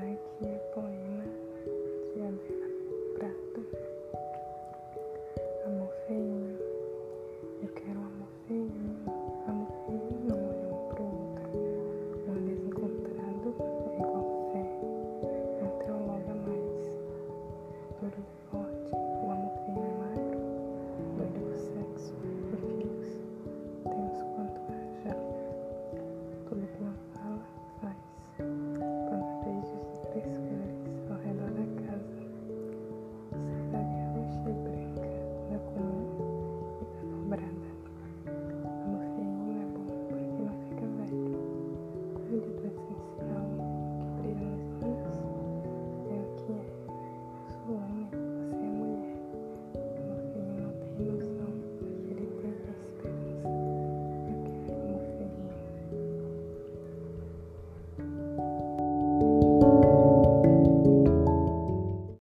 right you. Thank you.